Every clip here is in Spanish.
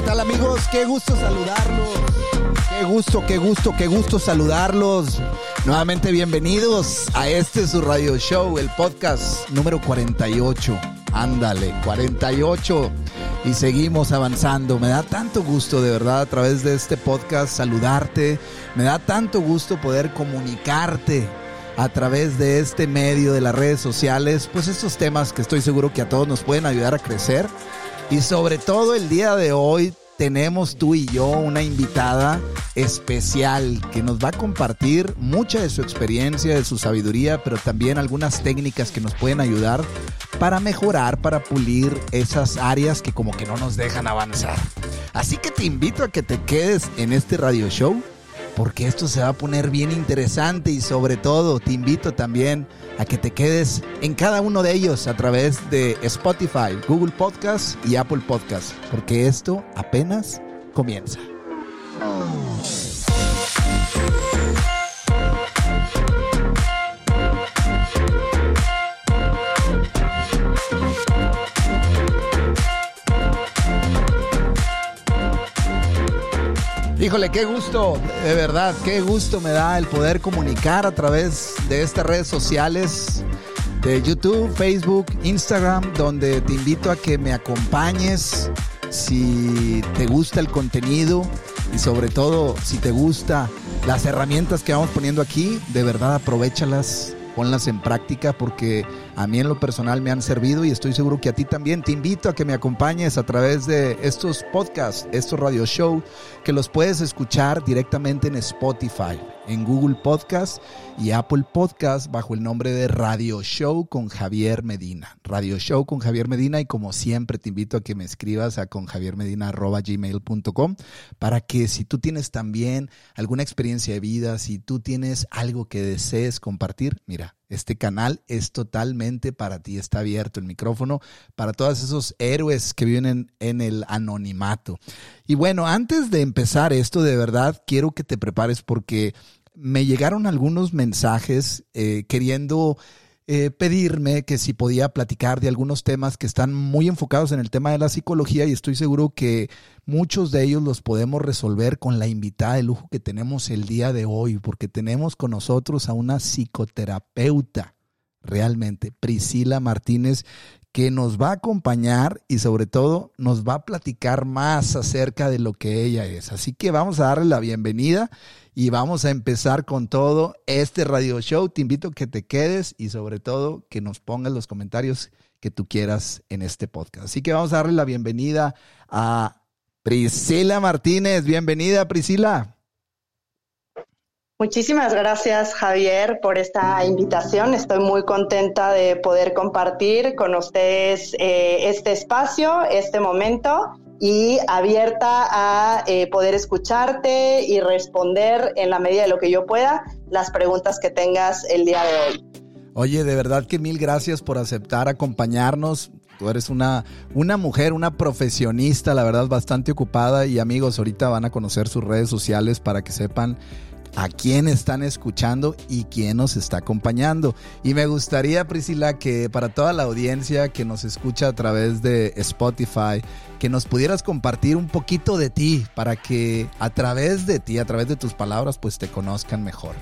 ¿qué tal amigos? Qué gusto saludarlos. Qué gusto, qué gusto, qué gusto saludarlos. Nuevamente bienvenidos a este su radio show, el podcast número 48. Ándale, 48. Y seguimos avanzando. Me da tanto gusto de verdad a través de este podcast saludarte. Me da tanto gusto poder comunicarte a través de este medio de las redes sociales, pues estos temas que estoy seguro que a todos nos pueden ayudar a crecer y sobre todo el día de hoy tenemos tú y yo una invitada especial que nos va a compartir mucha de su experiencia, de su sabiduría, pero también algunas técnicas que nos pueden ayudar para mejorar, para pulir esas áreas que como que no nos dejan avanzar. Así que te invito a que te quedes en este radio show porque esto se va a poner bien interesante y sobre todo te invito también a que te quedes en cada uno de ellos a través de Spotify, Google Podcast y Apple Podcast, porque esto apenas comienza. Híjole, qué gusto, de verdad, qué gusto me da el poder comunicar a través de estas redes sociales, de YouTube, Facebook, Instagram, donde te invito a que me acompañes si te gusta el contenido y sobre todo si te gusta las herramientas que vamos poniendo aquí, de verdad aprovechalas ponlas en práctica porque a mí en lo personal me han servido y estoy seguro que a ti también. Te invito a que me acompañes a través de estos podcasts, estos radio show, que los puedes escuchar directamente en Spotify en Google Podcast y Apple Podcast bajo el nombre de Radio Show con Javier Medina. Radio Show con Javier Medina y como siempre te invito a que me escribas a conjaviermedina.gmail.com para que si tú tienes también alguna experiencia de vida, si tú tienes algo que desees compartir, mira, este canal es totalmente para ti, está abierto el micrófono para todos esos héroes que viven en, el anonimato. Y bueno, antes de empezar esto, de verdad quiero que te prepares porque me llegaron algunos mensajes eh, queriendo eh, pedirme que si podía platicar de algunos temas que están muy enfocados en el tema de la psicología y estoy seguro que muchos de ellos los podemos resolver con la invitada de lujo que tenemos el día de hoy, porque tenemos con nosotros a una psicoterapeuta, realmente, Priscila Martínez, que nos va a acompañar y sobre todo nos va a platicar más acerca de lo que ella es. Así que vamos a darle la bienvenida y vamos a empezar con todo este radio show. Te invito a que te quedes y sobre todo que nos pongas los comentarios que tú quieras en este podcast. Así que vamos a darle la bienvenida a Priscila Martínez. Bienvenida, Priscila. Muchísimas gracias Javier por esta invitación. Estoy muy contenta de poder compartir con ustedes eh, este espacio, este momento y abierta a eh, poder escucharte y responder en la medida de lo que yo pueda las preguntas que tengas el día de hoy. Oye, de verdad que mil gracias por aceptar acompañarnos. Tú eres una, una mujer, una profesionista, la verdad, bastante ocupada y amigos, ahorita van a conocer sus redes sociales para que sepan a quién están escuchando y quién nos está acompañando. Y me gustaría, Priscila, que para toda la audiencia que nos escucha a través de Spotify, que nos pudieras compartir un poquito de ti para que a través de ti, a través de tus palabras, pues te conozcan mejor.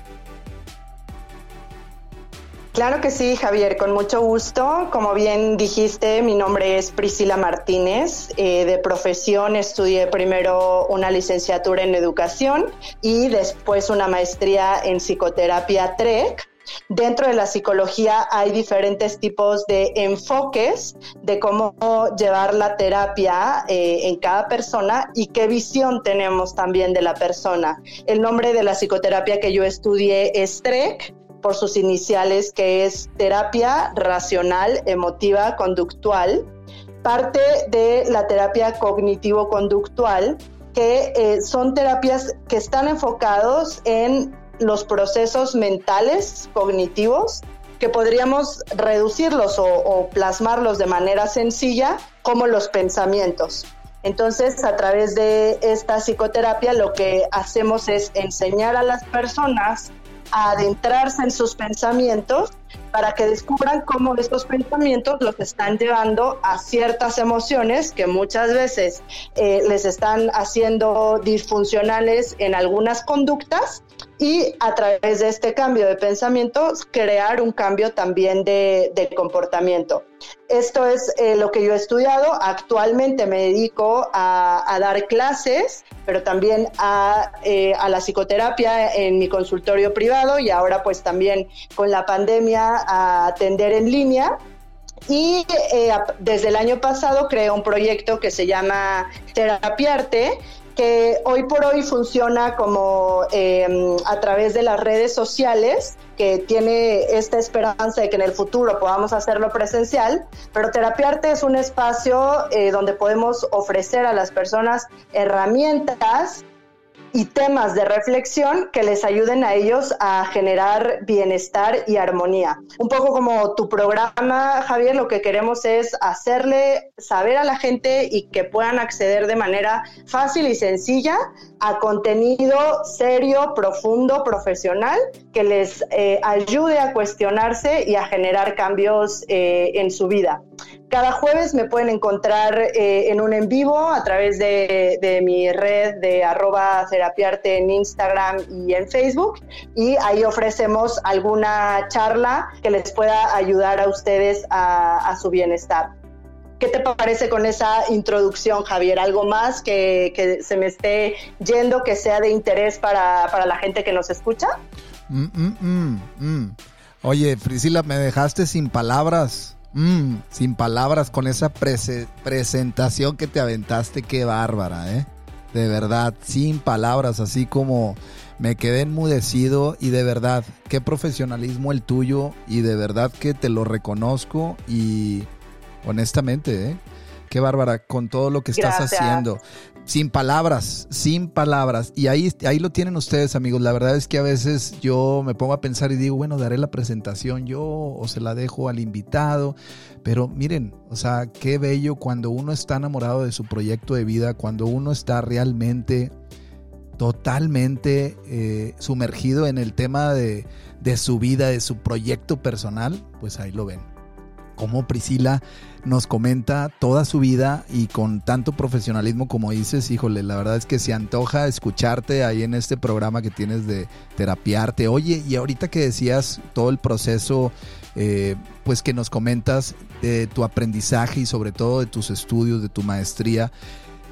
Claro que sí, Javier, con mucho gusto. Como bien dijiste, mi nombre es Priscila Martínez. Eh, de profesión estudié primero una licenciatura en educación y después una maestría en psicoterapia TREC. Dentro de la psicología hay diferentes tipos de enfoques de cómo llevar la terapia eh, en cada persona y qué visión tenemos también de la persona. El nombre de la psicoterapia que yo estudié es TREC por sus iniciales, que es terapia racional, emotiva, conductual, parte de la terapia cognitivo-conductual, que eh, son terapias que están enfocados en los procesos mentales, cognitivos, que podríamos reducirlos o, o plasmarlos de manera sencilla como los pensamientos. Entonces, a través de esta psicoterapia, lo que hacemos es enseñar a las personas adentrarse en sus pensamientos para que descubran cómo estos pensamientos los están llevando a ciertas emociones que muchas veces eh, les están haciendo disfuncionales en algunas conductas y a través de este cambio de pensamiento crear un cambio también de, comportamiento. Esto es eh, lo que yo he estudiado. Actualmente me dedico a, dar clases, pero también a, eh, a, la psicoterapia en mi consultorio privado y ahora pues también con la pandemia a atender en línea. Y eh, desde el año pasado creé un proyecto que se llama Terapiarte, que hoy por hoy funciona como em, a través de las redes sociales, que tiene esta esperanza de que en el futuro podamos hacerlo presencial, pero Terapiarte es un espacio eh, donde podemos ofrecer a las personas herramientas y temas de reflexión que les ayuden a ellos a generar bienestar y armonía. Un poco como tu programa, Javier, lo que queremos es hacerle saber a la gente y que puedan acceder de manera fácil y sencilla a contenido serio, profundo, profesional, que les eh, ayude a cuestionarse y a generar cambios eh, en su vida. Cada jueves me pueden encontrar eh, en un en vivo a través de, mi red de arroba terapiarte en Instagram y en Facebook y ahí ofrecemos alguna charla que les pueda ayudar a ustedes a, su bienestar. ¿Qué te parece con esa introducción, Javier? ¿Algo más que, se me esté yendo que sea de interés para, la gente que nos escucha? Mm, mm, mm, Oye, Priscila, me dejaste sin palabras. Mm, sin palabras con esa presentación que te aventaste, qué bárbara, ¿eh? De verdad, sin palabras, así como me quedé enmudecido y de verdad, qué profesionalismo el tuyo y de verdad que te lo reconozco y honestamente, ¿eh? Qué bárbara con todo lo que estás haciendo. Sin palabras, sin palabras. Y ahí, ahí lo tienen ustedes, amigos. La verdad es que a veces yo me pongo a pensar y digo, bueno, daré la presentación yo o se la dejo al invitado. Pero miren, o sea, qué bello cuando uno está enamorado de su proyecto de vida, cuando uno está realmente, totalmente eh, sumergido en el tema de, de su vida, de su proyecto personal, pues ahí lo ven. Como Priscila nos comenta toda su vida y con tanto profesionalismo como dices, híjole, la verdad es que se antoja escucharte ahí en este programa que tienes de terapiarte. Oye, y ahorita que decías todo el proceso, eh, pues que nos comentas de tu aprendizaje y sobre todo de tus estudios, de tu maestría.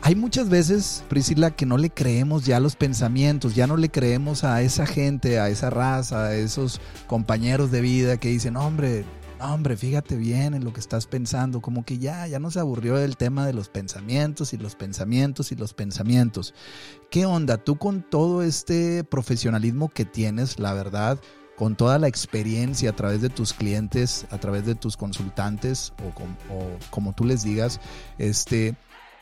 Hay muchas veces, Priscila, que no le creemos ya los pensamientos, ya no le creemos a esa gente, a esa raza, a esos compañeros de vida que dicen, hombre, hombre, fíjate bien en lo que estás pensando, como que ya, ya nos aburrió el tema de los pensamientos y los pensamientos y los pensamientos. ¿Qué onda? Tú con todo este profesionalismo que tienes, la verdad, con toda la experiencia a través de tus clientes, a través de tus consultantes o, o como tú les digas, este,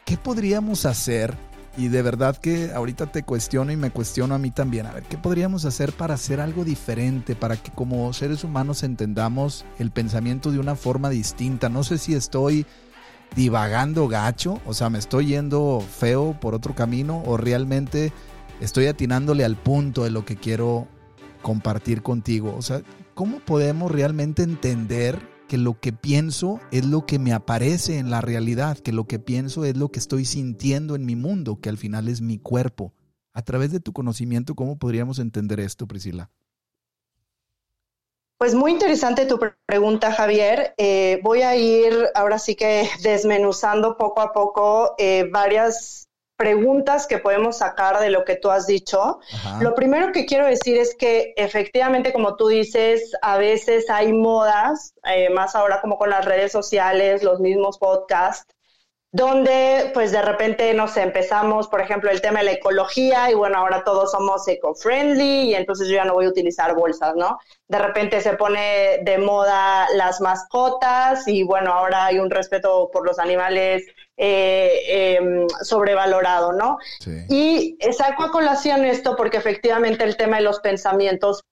¿qué podríamos hacer y de verdad que ahorita te cuestiono y me cuestiono a mí también. A ver, ¿qué podríamos hacer para hacer algo diferente? Para que como seres humanos entendamos el pensamiento de una forma distinta. No sé si estoy divagando gacho, o sea, me estoy yendo feo por otro camino o realmente estoy atinándole al punto de lo que quiero compartir contigo. O sea, ¿cómo podemos realmente entender que lo que pienso es lo que me aparece en la realidad, que lo que pienso es lo que estoy sintiendo en mi mundo, que al final es mi cuerpo. A través de tu conocimiento, ¿cómo podríamos entender esto, Priscila? Pues muy interesante tu pregunta, Javier. Eh, voy a ir ahora sí que desmenuzando poco a poco eh, varias preguntas que podemos sacar de lo que tú has dicho. Lo primero que quiero decir es que efectivamente, como tú dices, a veces hay modas, eh, más ahora como con las redes sociales, los mismos podcasts, donde pues de repente, no sé, empezamos, por ejemplo, el tema de la ecología y bueno, ahora todos somos eco-friendly y entonces yo ya no voy a utilizar bolsas, ¿no? De repente se pone de moda las mascotas y bueno, ahora hay un respeto por los animales eh, em, sobrevalorado, ¿no? Y saco a colación esto porque efectivamente el tema de los pensamientos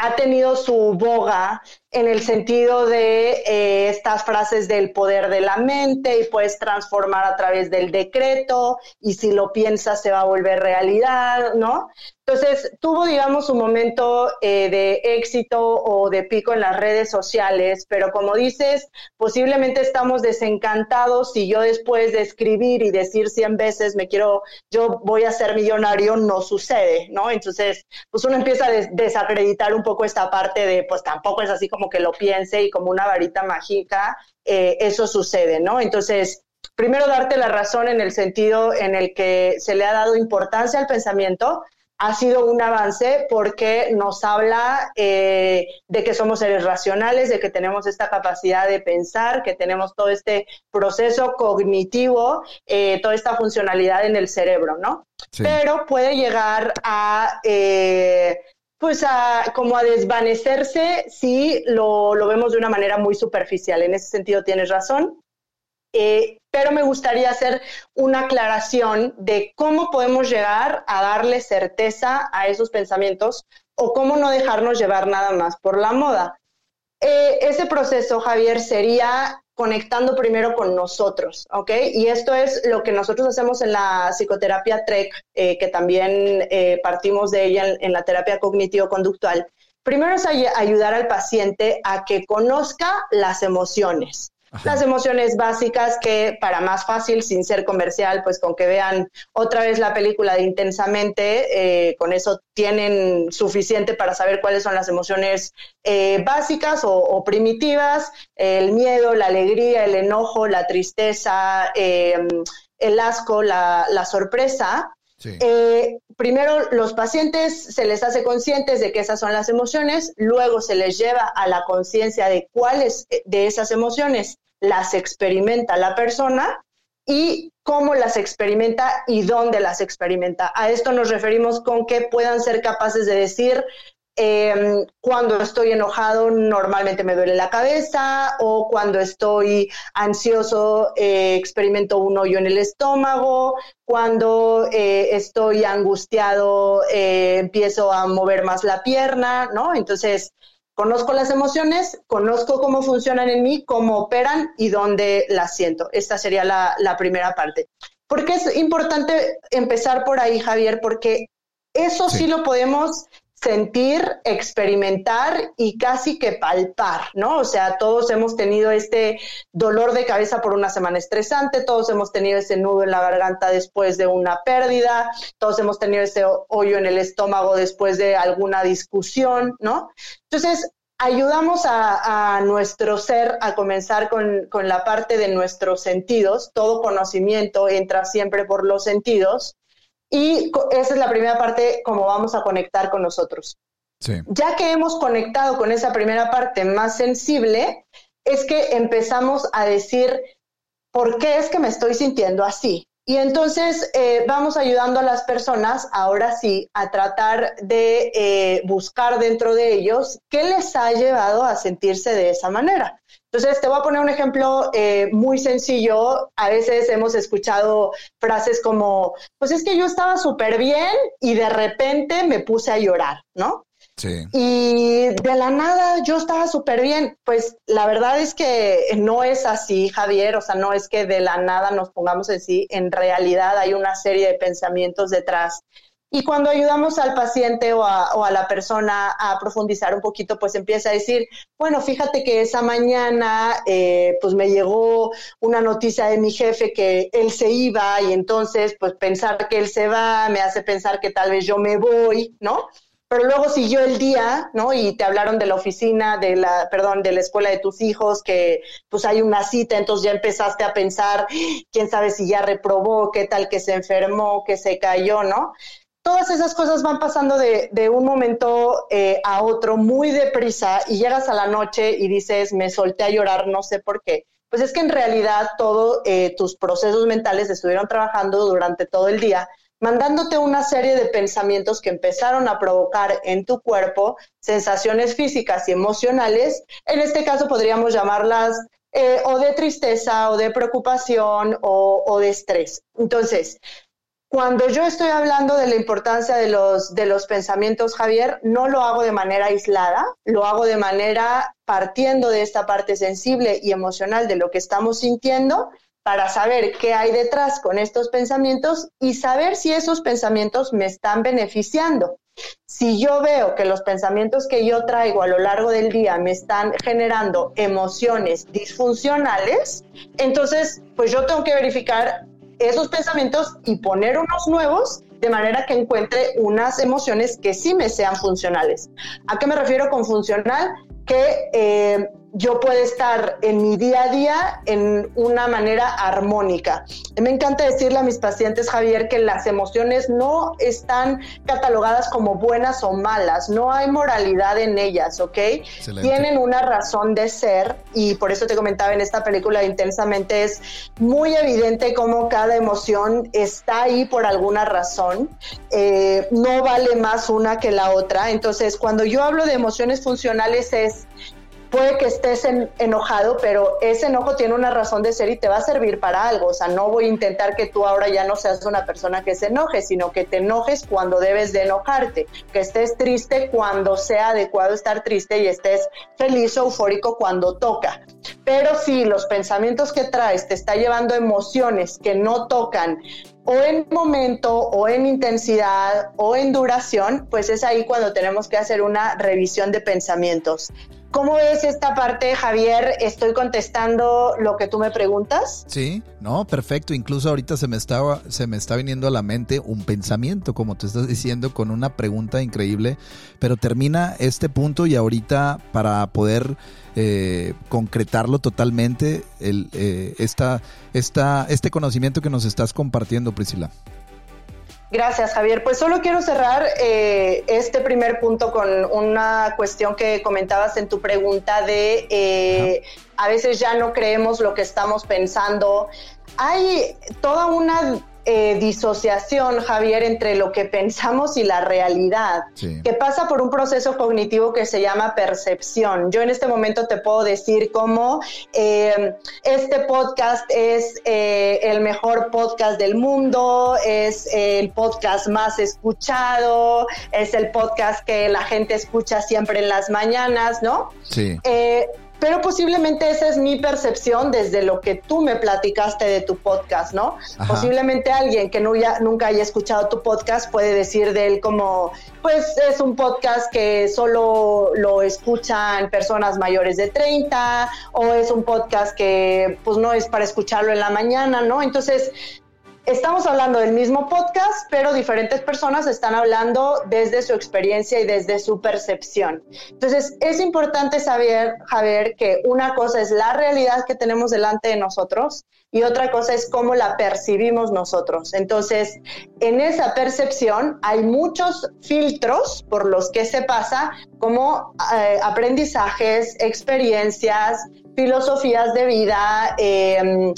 ha tenido su boga en el sentido de eh, estas frases del poder de la mente y puedes transformar a través del decreto y si lo piensas se va a volver realidad, ¿no? Entonces, tuvo, digamos, un momento eh, de éxito o de pico en las redes sociales, pero como dices, posiblemente estamos desencantados si yo después de escribir y decir 100 veces me quiero, yo voy a ser millonario, no sucede, ¿no? Entonces, pues uno empieza a desacreditar un poco esta parte de, pues tampoco es así como que lo piense y como una varita mágica, eh, eso sucede, ¿no? Entonces, primero darte la razón en el sentido en el que se le ha dado importancia al pensamiento, ha sido un avance porque nos habla eh, de que somos seres racionales, de que tenemos esta capacidad de pensar, que tenemos todo este proceso cognitivo, eh, toda esta funcionalidad en el cerebro, ¿no? Pero puede llegar a, eh, pues a como a desvanecerse si lo, lo vemos de una manera muy superficial. En ese sentido tienes razón. Eh, pero me gustaría hacer una aclaración de cómo podemos llegar a darle certeza a esos pensamientos o cómo no dejarnos llevar nada más por la moda. Eh, ese proceso, Javier, sería conectando primero con nosotros, ¿ok? Y esto es lo que nosotros hacemos en la psicoterapia TREC, eh, que también partimos de ella en la terapia cognitivo-conductual. Primero es ayudar al paciente a que conozca las emociones. Las emociones básicas que para más fácil, sin ser comercial, pues con que vean otra vez la película de intensamente, eh, con eso tienen suficiente para saber cuáles son las emociones eh, básicas o, primitivas, el miedo, la alegría, el enojo, la tristeza, em, el asco, la, sorpresa. Eh, primero, los pacientes se les hace conscientes de que esas son las emociones, luego se les lleva a la conciencia de cuáles de esas emociones las experimenta la persona y cómo las experimenta y dónde las experimenta. A esto nos referimos con que puedan ser capaces de decir, em, cuando estoy enojado normalmente me duele la cabeza o cuando estoy ansioso eh, experimento un hoyo en el estómago, cuando eh, estoy angustiado eh, empiezo a mover más la pierna, ¿no? Entonces, Conozco las emociones, conozco cómo funcionan en mí, cómo operan y dónde las siento. Esta sería la, primera parte. ¿Por qué es importante empezar por ahí, Javier? Porque eso sí, lo podemos sentir, experimentar y casi que palpar, ¿no? O sea, todos hemos tenido este dolor de cabeza por una semana estresante, todos hemos tenido ese nudo en la garganta después de una pérdida, todos hemos tenido ese hoyo en el estómago después de alguna discusión, ¿no? Entonces, ayudamos a, nuestro ser a comenzar con, con, la parte de nuestros sentidos. Todo conocimiento entra siempre por los sentidos. Y esa es la primera parte, como vamos a conectar con nosotros. Ya que hemos conectado con esa primera parte más sensible, es que empezamos a decir, ¿por qué es que me estoy sintiendo así? Y entonces eh, vamos ayudando a las personas, ahora sí, a tratar de eh, buscar dentro de ellos qué les ha llevado a sentirse de esa manera. Entonces, te voy a poner un ejemplo eh, muy sencillo. A veces hemos escuchado frases como, pues es que yo estaba súper bien y de repente me puse a llorar, ¿no? Y de la nada yo estaba súper bien. Pues la verdad es que no es así, Javier. O sea, no es que de la nada nos pongamos así. En realidad hay una serie de pensamientos detrás. Y cuando ayudamos al paciente o a, la persona a profundizar un poquito, pues empieza a decir, bueno, fíjate que esa mañana eh, pues me llegó una noticia de mi jefe que él se iba y entonces pues pensar que él se va me hace pensar que tal vez yo me voy, ¿no? pero luego siguió el día, ¿no? Y te hablaron de la oficina, de la, perdón, de la escuela de tus hijos, que pues hay una cita, entonces ya empezaste a pensar, quién sabe si ya reprobó, qué tal que se enfermó, que se cayó, ¿no? Todas esas cosas van pasando de, de un momento eh, a otro muy deprisa y llegas a la noche y dices, me solté a llorar, no sé por qué. Pues es que en realidad todos eh, tus procesos mentales estuvieron trabajando durante todo el día mandándote una serie de pensamientos que empezaron a provocar en tu cuerpo sensaciones físicas y emocionales. En este caso podríamos llamarlas eh, o de tristeza o de preocupación o, o, de estrés. Entonces, cuando yo estoy hablando de la importancia de los, de los pensamientos, Javier, no lo hago de manera aislada, lo hago de manera partiendo de esta parte sensible y emocional de lo que estamos sintiendo para saber qué hay detrás con estos pensamientos y saber si esos pensamientos me están beneficiando. Si yo veo que los pensamientos que yo traigo a lo largo del día me están generando emociones disfuncionales, entonces pues yo tengo que verificar esos pensamientos y poner unos nuevos de manera que encuentre unas emociones que sí me sean funcionales. ¿A qué me refiero con funcional? Que eh, yo puedo estar en mi día a día en una manera armónica. Me encanta decirle a mis pacientes, Javier, que las emociones no están catalogadas como buenas o malas, no hay moralidad en ellas, ¿ok? Tienen una razón de ser y por eso te comentaba en esta película intensamente, es muy evidente cómo cada emoción está ahí por alguna razón, eh, no vale más una que la otra, entonces cuando yo hablo de emociones funcionales es puede que estés enojado, pero ese enojo tiene una razón de ser y te va a servir para algo. O sea, no voy a intentar que tú ahora ya no seas una persona que se enoje, sino que te enojes cuando debes de enojarte, que estés triste cuando sea adecuado estar triste y estés feliz o eufórico cuando toca. Pero si los pensamientos que traes te está llevando emociones que no tocan o en momento o en intensidad o en duración, pues es ahí cuando tenemos que hacer una revisión de pensamientos. ¿Cómo es esta parte, Javier? ¿Estoy contestando lo que tú me preguntas? Sí, no, perfecto. Incluso ahorita se me estaba, se me está viniendo a la mente un pensamiento, como tú estás diciendo, con una pregunta increíble. Pero termina este punto y ahorita para poder eh, concretarlo totalmente, el, eh, esta, esta, este conocimiento que nos estás compartiendo, Priscila. Gracias, Javier. Pues solo quiero cerrar eh, este primer punto con una cuestión que comentabas en tu pregunta de eh, a veces ya no creemos lo que estamos pensando. Hay toda una eh, disociación, Javier, entre lo que pensamos y la realidad, que pasa por un proceso cognitivo que se llama percepción. Yo en este momento te puedo decir cómo eh, este podcast es eh, el mejor podcast del mundo, es el podcast más escuchado, es el podcast que la gente escucha siempre en las mañanas, ¿no? Sí pero posiblemente esa es mi percepción desde lo que tú me platicaste de tu podcast, ¿no? Posiblemente alguien que no nunca haya escuchado tu podcast puede decir de él como, pues es un podcast que solo lo escuchan personas mayores de 30 o es un podcast que pues no es para escucharlo en la mañana, ¿no? Entonces, Estamos hablando del mismo podcast, pero diferentes personas están hablando desde su experiencia y desde su percepción. Entonces, es importante saber, Javier, que una cosa es la realidad que tenemos delante de nosotros y otra cosa es cómo la percibimos nosotros. Entonces, en esa percepción hay muchos filtros por los que se pasa, como eh, aprendizajes, experiencias, filosofías de vida, eh,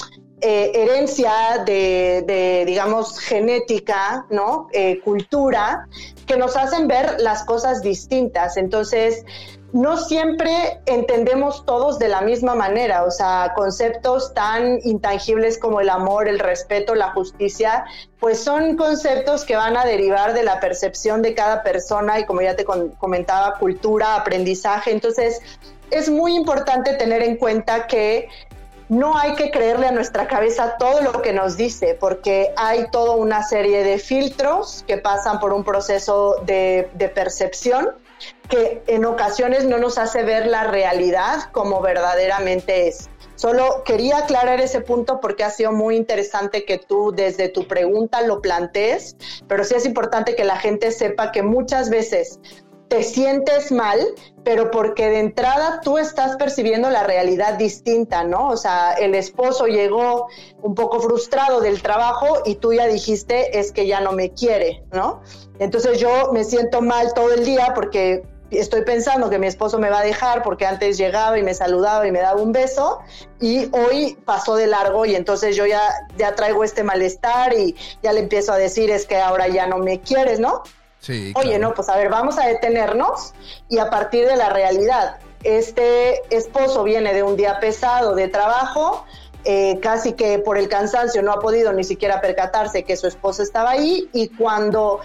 eh, herencia de, digamos, genética, ¿no? Eh, cultura, que nos hacen ver las cosas distintas. Entonces, no siempre entendemos todos de la misma manera, o sea, conceptos tan intangibles como el amor, el respeto, la justicia, pues son conceptos que van a derivar de la percepción de cada persona y como ya te comentaba, cultura, aprendizaje. Entonces, es muy importante tener en cuenta que no hay que creerle a nuestra cabeza todo lo que nos dice, porque hay toda una serie de filtros que pasan por un proceso de, percepción que en ocasiones no nos hace ver la realidad como verdaderamente es. Solo quería aclarar ese punto porque ha sido muy interesante que tú desde tu pregunta lo plantees, pero sí es importante que la gente sepa que muchas veces te sientes mal, pero porque de entrada tú estás percibiendo la realidad distinta, ¿no? O sea, el esposo llegó un poco frustrado del trabajo y tú ya dijiste, es que ya no me quiere, ¿no? Entonces yo me siento mal todo el día porque estoy pensando que mi esposo me va a dejar porque antes llegaba y me saludaba y me daba un beso y hoy pasó de largo y entonces yo ya, ya traigo este malestar y ya le empiezo a decir es que ahora ya no me quieres, ¿no? Oye, no, pues a ver, vamos a detenernos y a partir de la realidad. Este esposo viene de un día pesado de trabajo, eh, casi que por el cansancio no ha podido ni siquiera percatarse que su esposa estaba ahí y cuando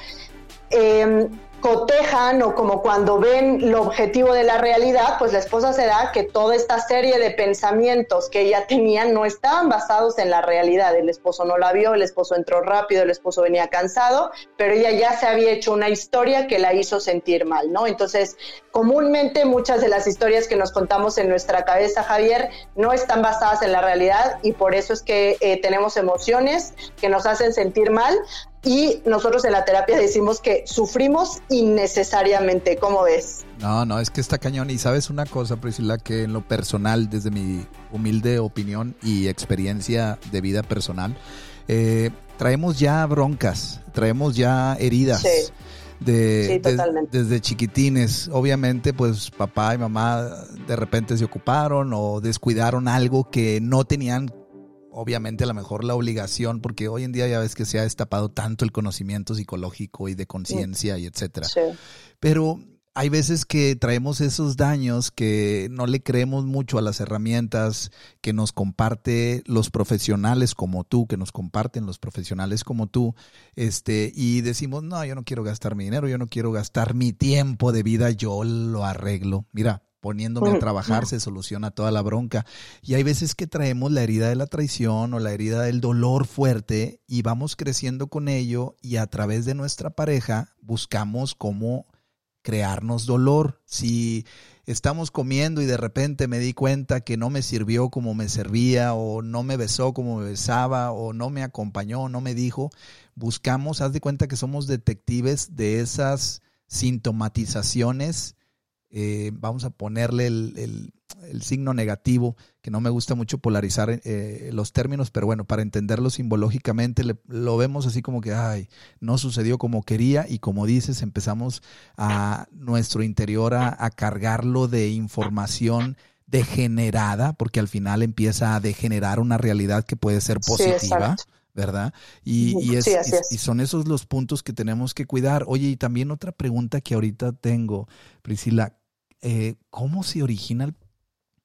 em, cotejan o como cuando ven el objetivo de la realidad, pues la esposa se da que toda esta serie de pensamientos que ella tenía no estaban basados en la realidad. El esposo no la vio, el esposo entró rápido, el esposo venía cansado, pero ella ya se había hecho una historia que la hizo sentir mal, ¿no? Entonces, comúnmente muchas de las historias que nos contamos en nuestra cabeza, Javier, no están basadas en la realidad y por eso es que eh, tenemos emociones que nos hacen sentir mal, y nosotros en la terapia decimos que sufrimos innecesariamente, ¿cómo ves? No, no, es que está cañón. Y sabes una cosa, Priscila, que en lo personal, desde mi humilde opinión y experiencia de vida personal, eh, traemos ya broncas, traemos ya heridas. De, desde chiquitines. Obviamente, pues papá y mamá de repente se ocuparon o descuidaron algo que no tenían obviamente a lo mejor la obligación, porque hoy en día ya ves que se ha destapado tanto el conocimiento psicológico y de conciencia y etcétera. Pero hay veces que traemos esos daños que no le creemos mucho a las herramientas que nos comparte los profesionales como tú, que nos comparten los profesionales como tú, este, y decimos, no, yo no quiero gastar mi dinero, yo no quiero gastar mi tiempo de vida, yo lo arreglo. Mira, poniéndome a trabajar se soluciona toda la bronca. Y hay veces que traemos la herida de la traición o la herida del dolor fuerte y vamos creciendo con ello y a través de nuestra pareja buscamos cómo crearnos dolor. Si estamos comiendo y de repente me di cuenta que no me sirvió como me servía o no me besó como me besaba o no me acompañó, no me dijo, buscamos, haz de cuenta que somos detectives de esas sintomatizaciones eh, vamos a ponerle el, signo negativo, que no me gusta mucho polarizar eh, los términos, pero bueno, para entenderlo simbológicamente lo vemos así como que, ay, no sucedió como quería y como dices, empezamos a nuestro interior a, cargarlo de información degenerada, porque al final empieza a degenerar una realidad que puede ser positiva. ¿Verdad? Y, y, y, son esos los puntos que tenemos que cuidar. Oye, y también otra pregunta que ahorita tengo, Priscila, eh, cómo se origina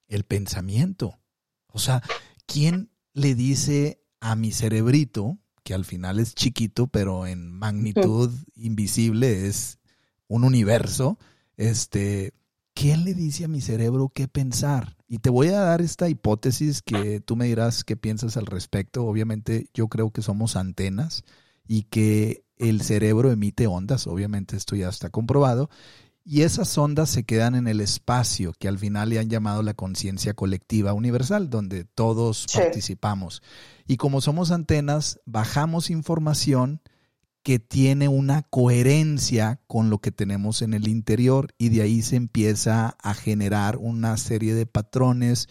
el, pensamiento. O sea, ¿quién le dice a mi cerebrito, que al final es chiquito, pero en magnitud invisible es un universo, este, ¿quién le dice a mi cerebro qué pensar? Y te voy a dar esta hipótesis que tú me dirás qué piensas al respecto. Obviamente yo creo que somos antenas y que el cerebro emite ondas, obviamente esto ya está comprobado, y esas ondas se quedan en el espacio que al final le han llamado la conciencia colectiva universal, donde todos participamos. Y como somos antenas, bajamos información que tiene una coherencia con lo que tenemos en el interior y de ahí se empieza a generar una serie de patrones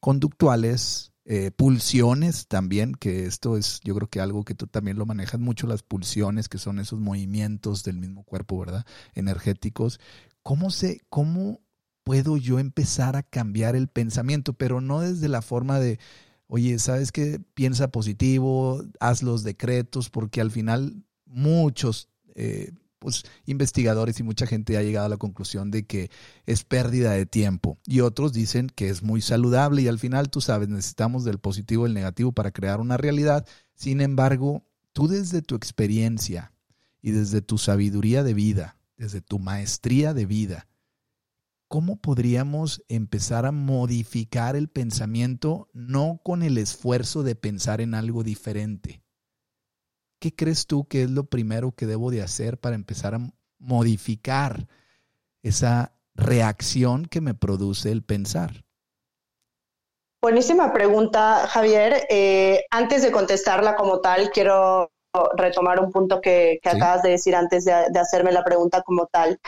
conductuales eh, pulsiones también, que esto es yo creo que algo que tú también lo manejas mucho, las pulsiones, que son esos movimientos del mismo cuerpo, ¿verdad? Energéticos. ¿Cómo, se, cómo puedo yo empezar a cambiar el pensamiento? Pero no desde la forma de, oye, ¿sabes qué? Piensa positivo, haz los decretos, porque al final muchos eh, pues, investigadores y mucha gente ha llegado a la conclusión de que es pérdida de tiempo. Y otros dicen que es muy saludable y al final, tú sabes, necesitamos del positivo y el negativo para crear una realidad. Sin embargo, tú desde tu experiencia y desde tu sabiduría de vida, desde tu maestría de vida, ¿cómo podríamos empezar a modificar el pensamiento no con el esfuerzo de pensar en algo diferente, ¿qué crees tú que es lo primero que debo de hacer para empezar a modificar esa reacción que me produce el pensar? Buenísima pregunta, Javier. Eh, antes de contestarla como tal, quiero retomar un punto que, acabas de decir antes de, de, hacerme la pregunta como tal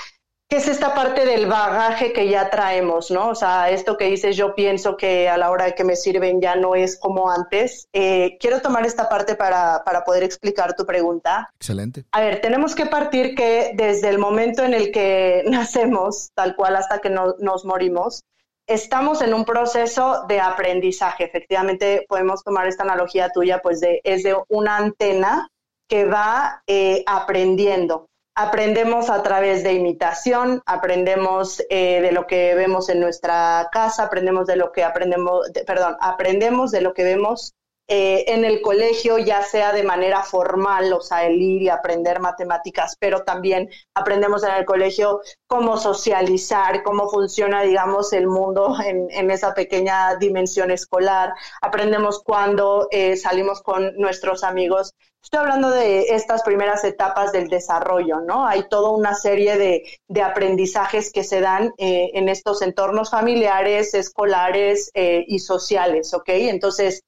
que es esta parte del bagaje que ya traemos, ¿no? O sea, esto que dices, yo pienso que a la hora de que me sirven ya no es como antes. Eh, quiero tomar esta parte para, para, poder explicar tu pregunta. Excelente. A ver, tenemos que partir que desde el momento en el que nacemos, tal cual hasta que nos morimos, estamos en un proceso de aprendizaje. Efectivamente, podemos tomar esta analogía tuya, pues de, es de una antena que va eh, aprendiendo aprendemos a través de imitación, aprendemos eh, de lo que vemos en nuestra casa, aprendemos de lo que aprendemos, perdón, aprendemos de lo que vemos eh, en el colegio, ya sea de manera formal, o sea, el ir y aprender matemáticas, pero también aprendemos en el colegio cómo socializar, cómo funciona, digamos, el mundo en, esa pequeña dimensión escolar. Aprendemos cuando eh, salimos con nuestros amigos. Estoy hablando de estas primeras etapas del desarrollo, ¿no? Hay toda una serie de, aprendizajes que se dan eh, en estos entornos familiares, escolares y sociales, ¿ok? Entonces,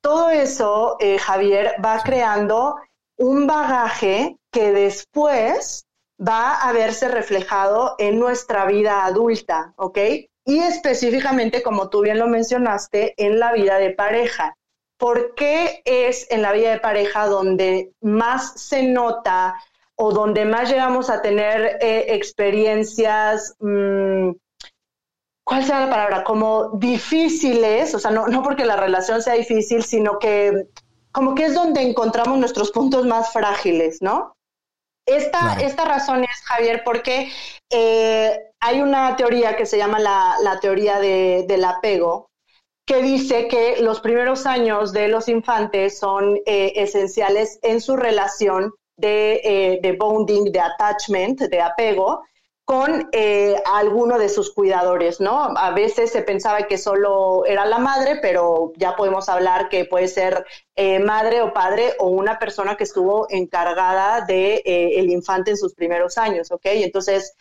todo eso, eh, Javier, va creando un bagaje que después va a verse reflejado en nuestra vida adulta, ¿ok? Y específicamente, como tú bien lo mencionaste, en la vida de pareja. ¿Por qué es en la vida de pareja donde más se nota o donde más llegamos a tener eh, experiencias mm, ¿cuál sea la palabra? Como difíciles, o sea, no, no porque la relación sea difícil, sino que como que es donde encontramos nuestros puntos más frágiles, ¿no? Esta, esta razón es, Javier, porque eh, hay una teoría que se llama la, la teoría de, del apego, que dice que los primeros años de los infantes son eh, esenciales en su relación de, eh, de, bonding, de attachment, de apego, con eh, alguno de sus cuidadores, ¿no? A veces se pensaba que solo era la madre, pero ya podemos hablar que puede ser eh, madre o padre o una persona que estuvo encargada de eh, el infante en sus primeros años, ¿ok? Entonces,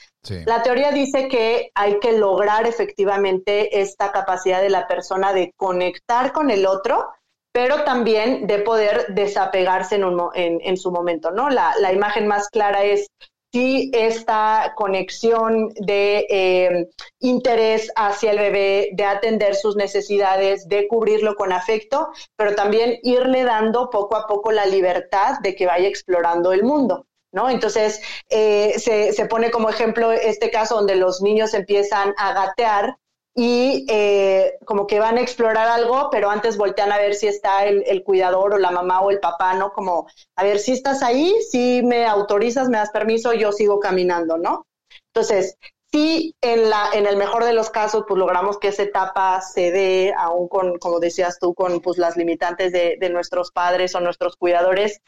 la teoría dice que hay que lograr efectivamente esta capacidad de la persona de conectar con el otro, pero también de poder desapegarse en, su momento, ¿no? La, la imagen más clara es sí esta conexión de eh, interés hacia el bebé, de atender sus necesidades, de cubrirlo con afecto, pero también irle dando poco a poco la libertad de que vaya explorando el mundo. ¿No? Entonces, eh, se, se, pone como ejemplo este caso donde los niños empiezan a gatear y eh, como que van a explorar algo, pero antes voltean a ver si está el, cuidador o la mamá o el papá, ¿no? Como, a ver, si estás ahí, si me autorizas, me das permiso, yo sigo caminando, ¿no? Entonces, si en, la, en el mejor de los casos, pues logramos que esa etapa se dé, aún con, como decías tú, con pues, las limitantes de, nuestros padres o nuestros cuidadores,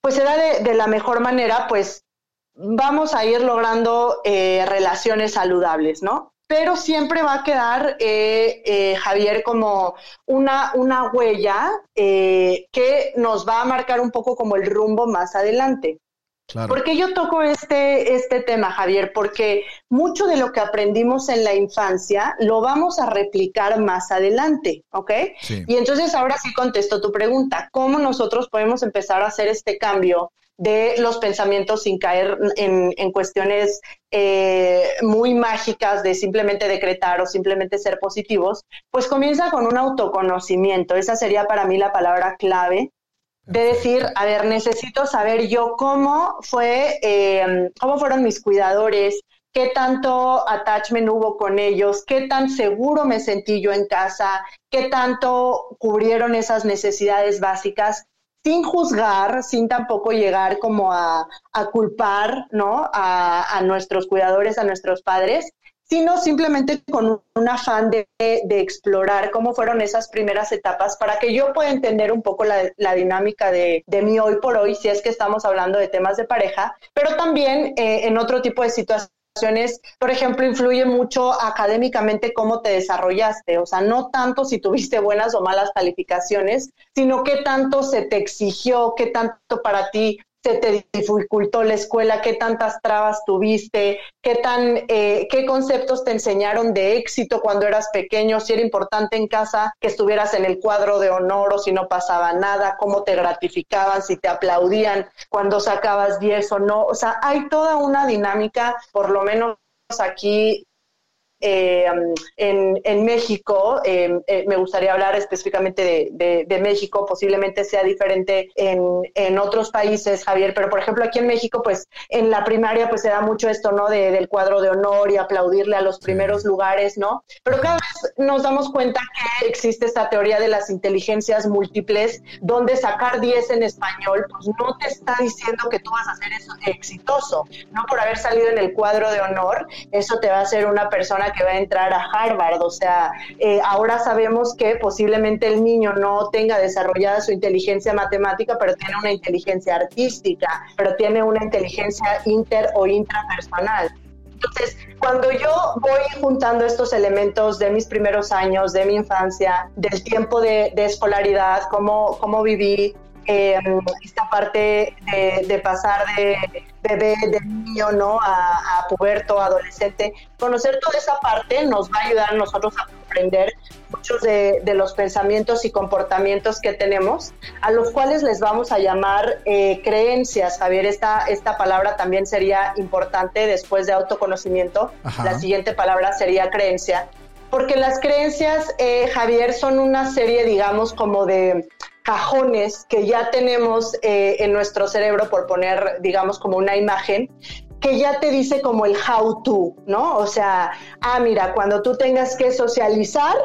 pues se da de, la mejor manera, pues vamos a ir logrando eh, relaciones saludables, ¿no? Pero siempre va a quedar, eh, eh, Javier, como una, una huella eh, que nos va a marcar un poco como el rumbo más adelante. Claro. ¿Por qué yo toco este, este tema, Javier? Porque mucho de lo que aprendimos en la infancia lo vamos a replicar más adelante, ¿ok? Y entonces ahora sí contesto tu pregunta, ¿cómo nosotros podemos empezar a hacer este cambio de los pensamientos sin caer en, cuestiones eh, muy mágicas de simplemente decretar o simplemente ser positivos, pues comienza con un autoconocimiento. Esa sería para mí la palabra clave de decir, a ver, necesito saber yo cómo fue, eh, cómo fueron mis cuidadores, qué tanto attachment hubo con ellos, qué tan seguro me sentí yo en casa, qué tanto cubrieron esas necesidades básicas sin juzgar, sin tampoco llegar como a, culpar, ¿no? A, nuestros cuidadores, a nuestros padres, sino simplemente con un afán de, explorar cómo fueron esas primeras etapas para que yo pueda entender un poco la, dinámica de, de, mí hoy por hoy, si es que estamos hablando de temas de pareja, pero también eh, en otro tipo de situaciones por ejemplo, influye mucho académicamente cómo te desarrollaste, o sea, no tanto si tuviste buenas o malas calificaciones, sino qué tanto se te exigió, qué tanto para ti se te dificultó la escuela, qué tantas trabas tuviste, qué tan, eh, qué conceptos te enseñaron de éxito cuando eras pequeño, si era importante en casa que estuvieras en el cuadro de honor o si no pasaba nada, cómo te gratificaban, si te aplaudían cuando sacabas 10 o no. O sea, hay toda una dinámica, por lo menos aquí eh, en, México, em, eh, me gustaría hablar específicamente de, México, posiblemente sea diferente en, otros países, Javier, pero por ejemplo aquí en México, pues en la primaria pues se da mucho esto, ¿no? del cuadro de honor y aplaudirle a los primeros lugares, ¿no? Pero cada vez nos damos cuenta que existe esta teoría de las inteligencias múltiples, donde sacar 10 en español, pues no te está diciendo que tú vas a ser exitoso, ¿no? Por haber salido en el cuadro de honor, eso te va a hacer una persona que va a entrar a Harvard. O sea, eh, ahora sabemos que posiblemente el niño no tenga desarrollada su inteligencia matemática, pero tiene una inteligencia artística, pero tiene una inteligencia inter o intrapersonal. Entonces, cuando yo voy juntando estos elementos de mis primeros años, de mi infancia, del tiempo de, escolaridad, cómo, cómo viví, eh, esta parte de, pasar de bebé, de niño, ¿no? A, a, puberto, adolescente. Conocer toda esa parte nos va a ayudar a nosotros a comprender muchos de, los pensamientos y comportamientos que tenemos, a los cuales les vamos a llamar eh, creencias. Javier, esta, esta palabra también sería importante después de autoconocimiento. La siguiente palabra sería creencia. Porque las creencias, eh, Javier, son una serie, digamos, como de que ya tenemos eh, en nuestro cerebro, por poner, digamos, como una imagen, que ya te dice como el how to, ¿no? O sea, ah, mira, cuando tú tengas que socializar,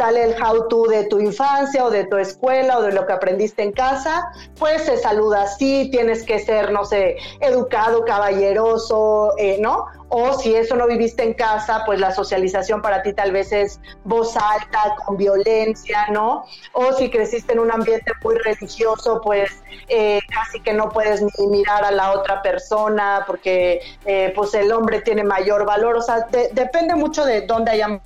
sale el how to de tu infancia o de tu escuela o de lo que aprendiste en casa, pues se saluda así, tienes que ser, no sé, educado, caballeroso, eh, ¿no? O si eso no viviste en casa, pues la socialización para ti tal vez es voz alta, con violencia, ¿no? O si creciste en un ambiente muy religioso, pues eh, casi que no puedes ni mirar a la otra persona porque eh, pues el hombre tiene mayor valor. O sea, depende mucho de dónde hayamos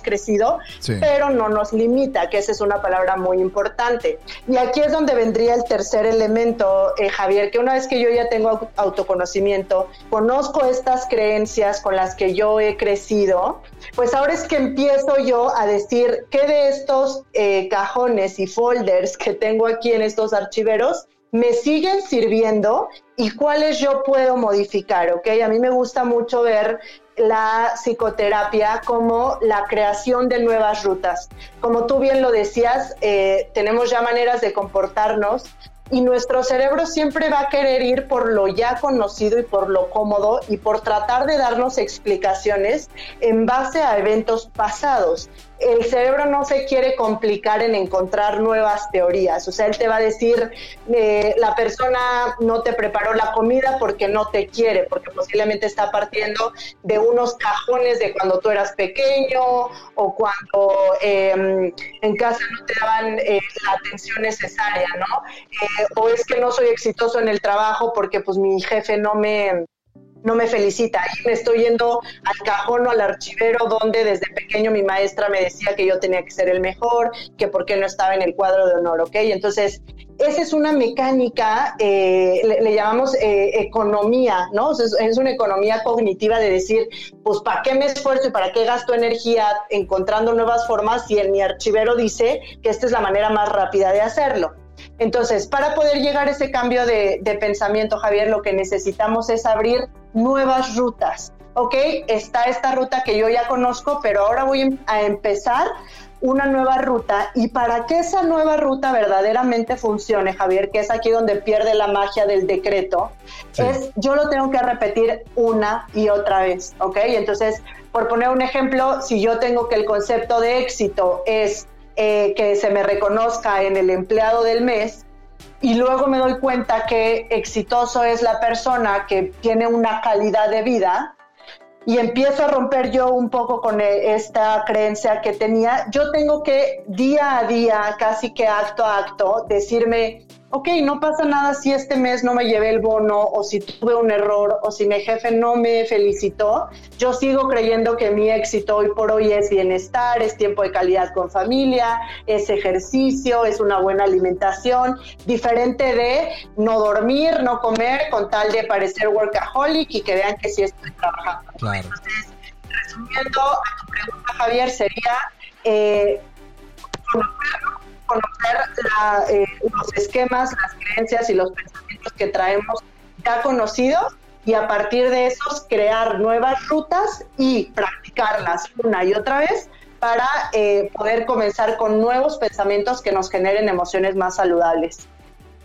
crecido, pero no nos limita, que esa es una palabra muy importante. Y aquí es donde vendría el tercer elemento, eh, Javier, que una vez que yo ya tengo autoconocimiento, conozco estas creencias con las que yo he crecido, pues ahora es que empiezo yo a decir qué de estos eh, cajones y folders que tengo aquí en estos archiveros me siguen sirviendo y cuáles yo puedo modificar, ¿ok? A mí me gusta mucho ver la psicoterapia como la creación de nuevas rutas. Como tú bien lo decías, eh, tenemos ya maneras de comportarnos y nuestro cerebro siempre va a querer ir por lo ya conocido y por lo cómodo y por tratar de darnos explicaciones en base a eventos pasados el cerebro no se quiere complicar en encontrar nuevas teorías. O sea, él te va a decir, eh, la persona no te preparó la comida porque no te quiere, porque posiblemente está partiendo de unos cajones de cuando tú eras pequeño o cuando em, en casa no te daban eh, la atención necesaria, ¿no? Eh, o es que no soy exitoso en el trabajo porque pues mi jefe no me no me felicita. Me estoy yendo al cajón o al archivero donde desde pequeño mi maestra me decía que yo tenía que ser el mejor, que por qué no estaba en el cuadro de honor, ¿ok? Entonces, esa es una mecánica, eh, le, llamamos eh, economía, ¿no? es, una economía cognitiva de decir, pues, ¿para qué me esfuerzo y para qué gasto energía encontrando nuevas formas si en mi archivero dice que esta es la manera más rápida de hacerlo? Entonces, para poder llegar a ese cambio de, pensamiento, Javier, lo que necesitamos es abrir nuevas rutas. ¿Ok? Está esta ruta que yo ya conozco, pero ahora voy a empezar una nueva ruta y para que esa nueva ruta verdaderamente funcione, Javier, que es aquí donde pierde la magia del decreto, es yo lo tengo que repetir una y otra vez, ¿ok? Entonces, por poner un ejemplo, si yo tengo que el concepto de éxito es eh, que se me reconozca en el empleado del mes y luego me doy cuenta que exitoso es la persona que tiene una calidad de vida y empiezo a romper yo un poco con e, esta creencia que tenía, yo tengo que día a día, casi que acto a acto, decirme, ok, no pasa nada si este mes no me llevé el bono o si tuve un error o si mi jefe no me felicitó, yo sigo creyendo que mi éxito hoy por hoy es bienestar, es tiempo de calidad con familia, es ejercicio, es una buena alimentación, diferente de no dormir, no comer con tal de parecer workaholic y que vean que sí estoy trabajando. Entonces, resumiendo a tu pregunta, Javier, sería... Eh, conocer eh, los esquemas, las creencias y los pensamientos que traemos ya conocidos y a partir de esos crear nuevas rutas y practicarlas una y otra vez para eh, poder comenzar con nuevos pensamientos que nos generen emociones más saludables.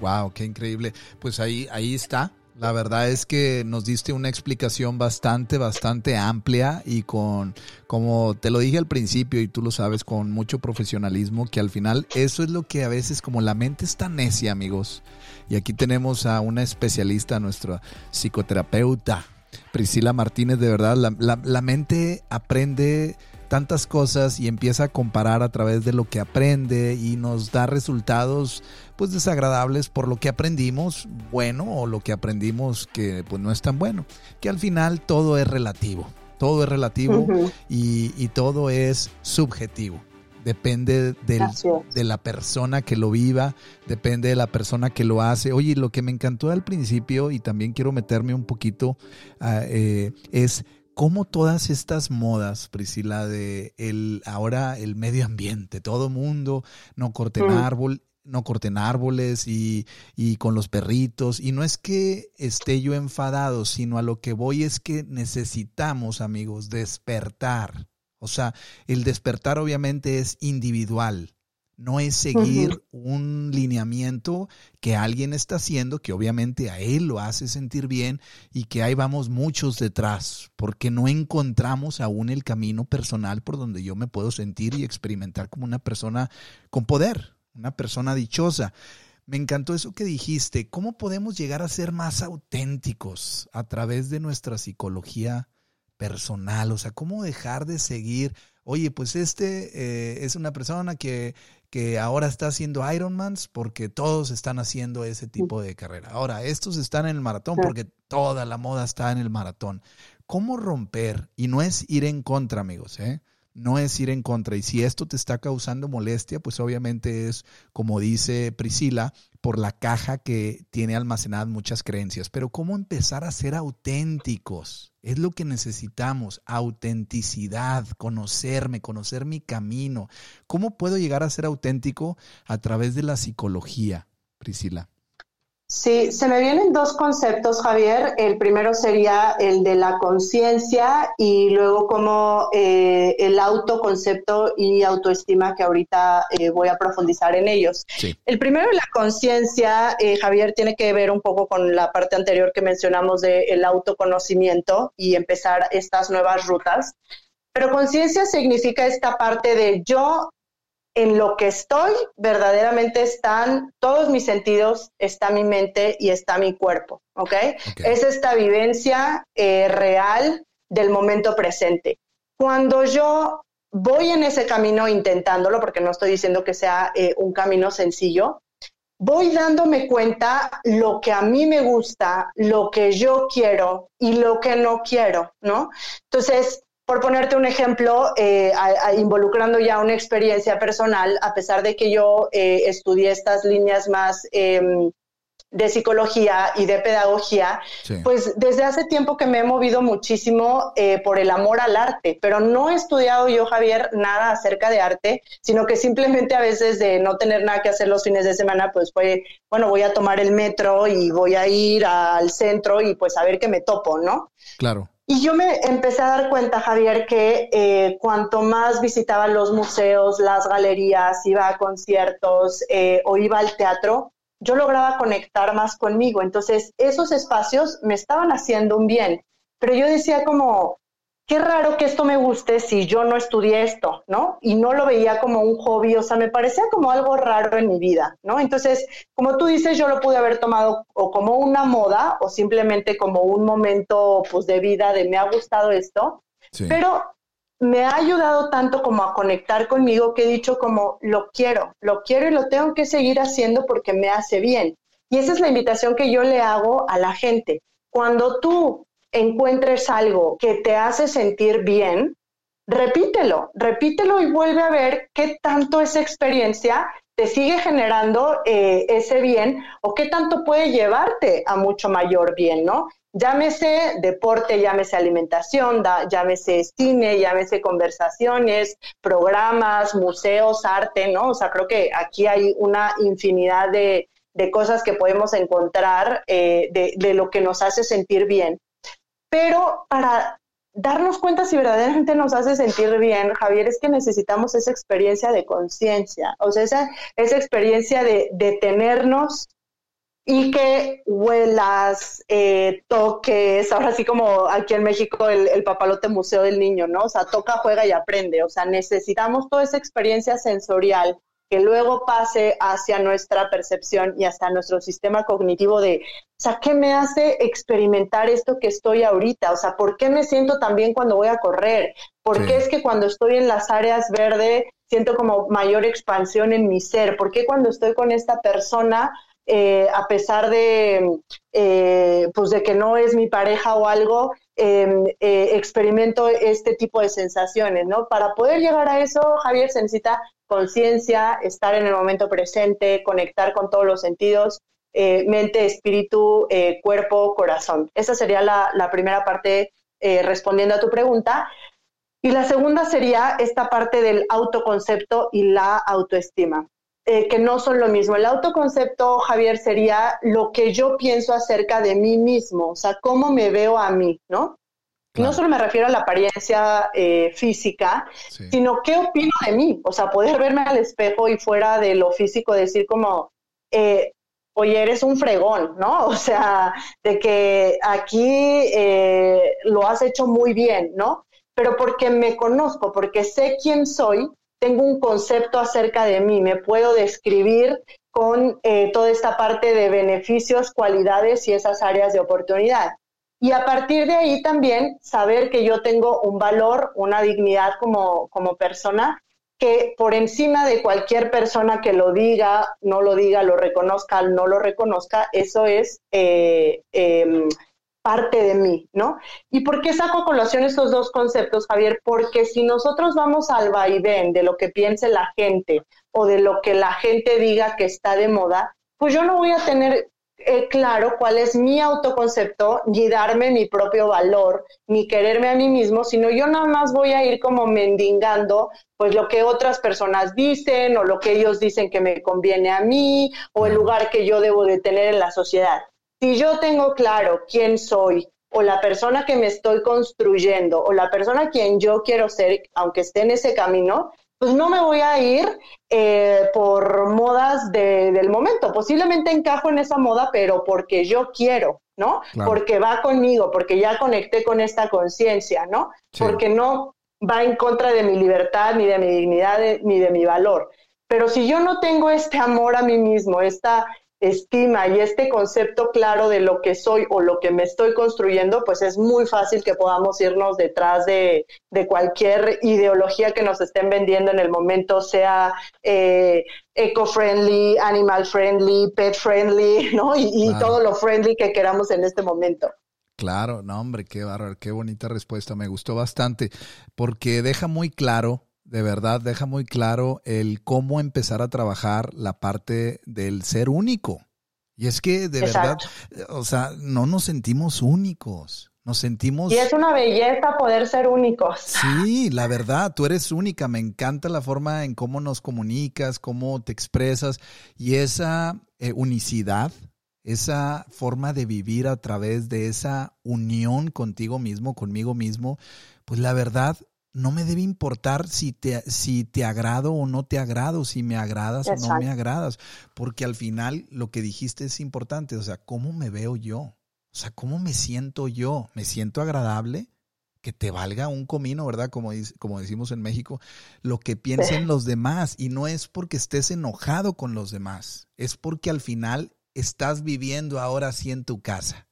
Wow, qué increíble. Pues ahí, ahí está. La verdad es que nos diste una explicación bastante, bastante amplia y con, como te lo dije al principio y tú lo sabes, con mucho profesionalismo, que al final eso es lo que a veces como la mente está necia, amigos. Y aquí tenemos a una especialista, nuestra psicoterapeuta, Priscila Martínez, de verdad, la, la mente aprende tantas cosas y empieza a comparar a través de lo que aprende y nos da resultados pues desagradables por lo que aprendimos bueno o lo que aprendimos que pues no es tan bueno. Que al final todo es relativo, todo es relativo y, y todo es subjetivo depende de la persona que lo viva, depende de la persona que lo hace. Oye, lo que me encantó al principio y también quiero meterme un poquito ah, eh, es cómo todas estas modas, Priscila, de el ahora el medio ambiente, todo mundo no corten mm. árbol, no corten árboles y, y, con los perritos. Y no es que esté yo enfadado, sino a lo que voy es que necesitamos, amigos, despertar. O sea, el despertar obviamente es individual, no es seguir un lineamiento que alguien está haciendo, que obviamente a él lo hace sentir bien y que ahí vamos muchos detrás, porque no encontramos aún el camino personal por donde yo me puedo sentir y experimentar como una persona con poder, una persona dichosa. Me encantó eso que dijiste, ¿cómo podemos llegar a ser más auténticos a través de nuestra psicología personal, o sea, cómo dejar de seguir, oye, pues este eh, es una persona que, que ahora está haciendo Ironmans porque todos están haciendo ese tipo de carrera. Ahora, estos están en el maratón porque toda la moda está en el maratón. ¿Cómo romper? Y no es ir en contra, amigos, ¿eh? No es ir en contra. Y si esto te está causando molestia, pues obviamente es, como dice Priscila, por la caja que tiene almacenadas muchas creencias. Pero ¿cómo empezar a ser auténticos? Es lo que necesitamos, autenticidad, conocerme, conocer mi camino. ¿Cómo puedo llegar a ser auténtico a través de la psicología, Priscila? Sí, se me vienen dos conceptos, Javier. El primero sería el de la conciencia y luego como eh, el autoconcepto y autoestima que ahorita eh, voy a profundizar en ellos. El primero, la conciencia, eh, Javier, tiene que ver un poco con la parte anterior que mencionamos del autoconocimiento y empezar estas nuevas rutas. Pero conciencia significa esta parte de yo en lo que estoy, verdaderamente están todos mis sentidos, está mi mente y está mi cuerpo, ¿ok? Es esta vivencia eh, real del momento presente. Cuando yo voy en ese camino intentándolo, porque no estoy diciendo que sea eh, un camino sencillo, voy dándome cuenta lo que a mí me gusta, lo que yo quiero y lo que no quiero, ¿no? Entonces, por ponerte un ejemplo, eh, involucrando ya una experiencia personal, a pesar de que yo eh, estudié estas líneas más em, de psicología y de pedagogía, pues desde hace tiempo que me he movido muchísimo eh, por el amor al arte, pero no he estudiado yo, Javier, nada acerca de arte, sino que simplemente a veces de no tener nada que hacer los fines de semana, pues fue, bueno, voy a tomar el metro y voy a ir al centro y pues a ver qué me topo, ¿no? Claro. Y yo me empecé a dar cuenta, Javier, que eh, cuanto más visitaba los museos, las galerías, iba a conciertos eh, o iba al teatro, yo lograba conectar más conmigo. Entonces, esos espacios me estaban haciendo un bien. Pero yo decía como, qué raro que esto me guste si yo no estudié esto, ¿no? Y no lo veía como un hobby, o sea, me parecía como algo raro en mi vida, ¿no? Entonces, como tú dices, yo lo pude haber tomado o como una moda o simplemente como un momento, pues, de vida de me ha gustado esto, pero me ha ayudado tanto como a conectar conmigo que he dicho como lo quiero, lo quiero y lo tengo que seguir haciendo porque me hace bien. Y esa es la invitación que yo le hago a la gente. Cuando tú encuentres algo que te hace sentir bien, repítelo, repítelo y vuelve a ver qué tanto esa experiencia te sigue generando eh, ese bien o qué tanto puede llevarte a mucho mayor bien, ¿no? Llámese deporte, llámese alimentación, llámese cine, llámese conversaciones, programas, museos, arte, ¿no? O sea, creo que aquí hay una infinidad de, cosas que podemos encontrar eh, de lo que nos hace sentir bien. Pero para darnos cuenta si verdaderamente nos hace sentir bien, Javier, es que necesitamos esa experiencia de conciencia, o sea, esa, esa experiencia de detenernos y que huelas, eh, toques, ahora sí como aquí en México el, el, papalote museo del niño, ¿no? O sea, toca, juega y aprende, o sea, necesitamos toda esa experiencia sensorial que luego pase hacia nuestra percepción y hasta nuestro sistema cognitivo de, o sea, ¿qué me hace experimentar esto que estoy ahorita? O sea, ¿por qué me siento tan bien cuando voy a correr? ¿Por qué es que cuando estoy en las áreas verde siento como mayor expansión en mi ser? ¿Por qué cuando estoy con esta persona eh, a pesar de, eh, pues de que no es mi pareja o algo, em, eh, experimento este tipo de sensaciones, ¿no? Para poder llegar a eso, Javier, se necesita conciencia, estar en el momento presente, conectar con todos los sentidos, mente, espíritu, cuerpo, corazón. Esa sería la, primera parte respondiendo a tu pregunta. Y la segunda sería esta parte del autoconcepto y la autoestima. Eh, que no son lo mismo. El autoconcepto, Javier, sería lo que yo pienso acerca de mí mismo, o sea, cómo me veo a mí, ¿no? No solo me refiero a la apariencia eh, física, sino qué opino de mí, o sea, poder verme al espejo y fuera de lo físico decir como, eh, oye, eres un fregón, ¿no? O sea, de que aquí lo has hecho muy bien, ¿no? Pero porque me conozco, porque sé quién soy, tengo un concepto acerca de mí, me puedo describir con eh, toda esta parte de beneficios, cualidades y esas áreas de oportunidad. Y a partir de ahí también saber que yo tengo un valor, una dignidad como, como persona, que por encima de cualquier persona que lo diga, no lo diga, lo reconozca, no lo reconozca, eso es eh, em, parte de mí, ¿no? ¿Y por qué saco a colación estos dos conceptos, Javier? Porque si nosotros vamos al vaivén de lo que piense la gente o de lo que la gente diga que está de moda, pues yo no voy a tener eh, claro cuál es mi autoconcepto, ni darme mi propio valor, ni quererme a mí mismo, sino yo nada más voy a ir como mendigando pues lo que otras personas dicen o lo que ellos dicen que me conviene a mí o el lugar que yo debo de tener en la sociedad. Si yo tengo claro quién soy o la persona que me estoy construyendo o la persona quien yo quiero ser, aunque esté en ese camino, pues no me voy a ir eh, por modas del momento. Posiblemente encajo en esa moda, pero porque yo quiero, ¿no? Porque va conmigo, porque ya conecté con esta conciencia, ¿no? Porque no va en contra de mi libertad, ni de mi dignidad, ni de mi valor. Pero si yo no tengo este amor a mí mismo, esta, estima y este concepto claro de lo que soy o lo que me estoy construyendo, pues es muy fácil que podamos irnos detrás de, cualquier ideología que nos estén vendiendo en el momento, sea eh, eco-friendly, animal-friendly, pet-friendly, ¿no? Y, todo lo friendly que queramos en este momento. Claro, no, hombre, qué bárbaro, qué bonita respuesta, me gustó bastante, porque deja muy claro de verdad deja muy claro el cómo empezar a trabajar la parte del ser único. Y es que de verdad, o sea, no nos sentimos únicos. Nos sentimos. Y es una belleza poder ser únicos. Sí, la verdad, tú eres única. Me encanta la forma en cómo nos comunicas, cómo te expresas y esa eh, unicidad, esa forma de vivir a través de esa unión contigo mismo, conmigo mismo, pues la verdad no me debe importar si te, si te agrado o no te agrado, si me agradas o no me agradas, porque al final lo que dijiste es importante, o sea, ¿cómo me veo yo? O sea, ¿cómo me siento yo? ¿Me siento agradable? Que te valga un comino, ¿verdad? Como, como decimos en México, lo que piensen los demás. Y no es porque estés enojado con los demás, es porque al final estás viviendo ahora sí en tu casa,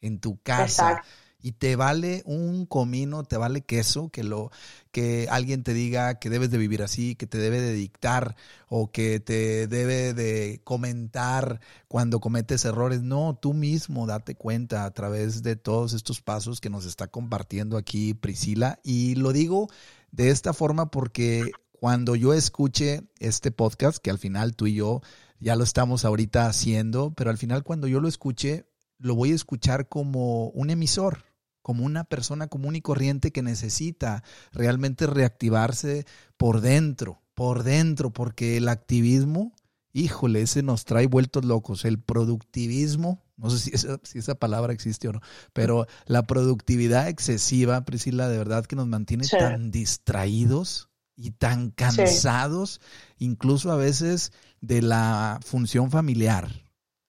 en tu casa y te vale un comino, te vale queso, que lo que alguien te diga que debes de vivir así, que te debe de dictar o que te debe de comentar cuando cometes errores. No, tú mismo date cuenta a través de todos estos pasos que nos está compartiendo aquí Priscila y lo digo de esta forma porque cuando yo escuche este podcast, que al final tú y yo ya lo estamos ahorita haciendo, pero al final cuando yo lo escuche, lo voy a escuchar como un emisor, como una persona común y corriente que necesita realmente reactivarse por dentro, por dentro, porque el activismo, híjole, ese nos trae vueltos locos. El productivismo, no sé si esa, si esa palabra existe o no, pero la productividad excesiva, Priscila, de verdad que nos mantiene tan distraídos y tan cansados, incluso a veces de la función familiar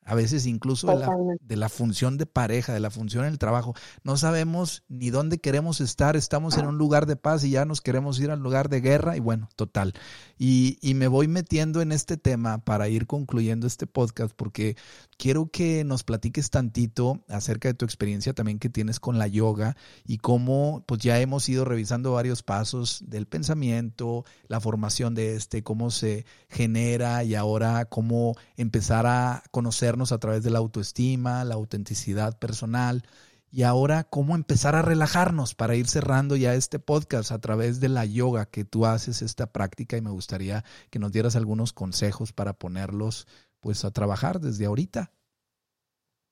a veces incluso de la, de la, función de pareja, de la función en el trabajo. No sabemos ni dónde queremos estar, estamos en un lugar de paz y ya nos queremos ir al lugar de guerra y bueno, total. Y, y me voy metiendo en este tema para ir concluyendo este podcast porque quiero que nos platiques tantito acerca de tu experiencia también que tienes con la yoga y cómo pues ya hemos ido revisando varios pasos del pensamiento, la formación de este, cómo se genera y ahora cómo empezar a conocer a través de la autoestima, la autenticidad personal y ahora cómo empezar a relajarnos para ir cerrando ya este podcast a través de la yoga que tú haces esta práctica y me gustaría que nos dieras algunos consejos para ponerlos pues a trabajar desde ahorita.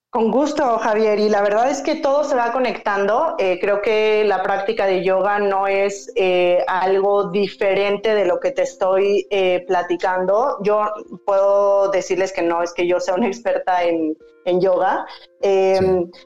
Con gusto, Javier. Y la verdad es que todo se va conectando. Eh, creo que la práctica de yoga no es eh, algo diferente de lo que te estoy eh, platicando. Yo puedo decirles que no es que yo sea una experta en, yoga,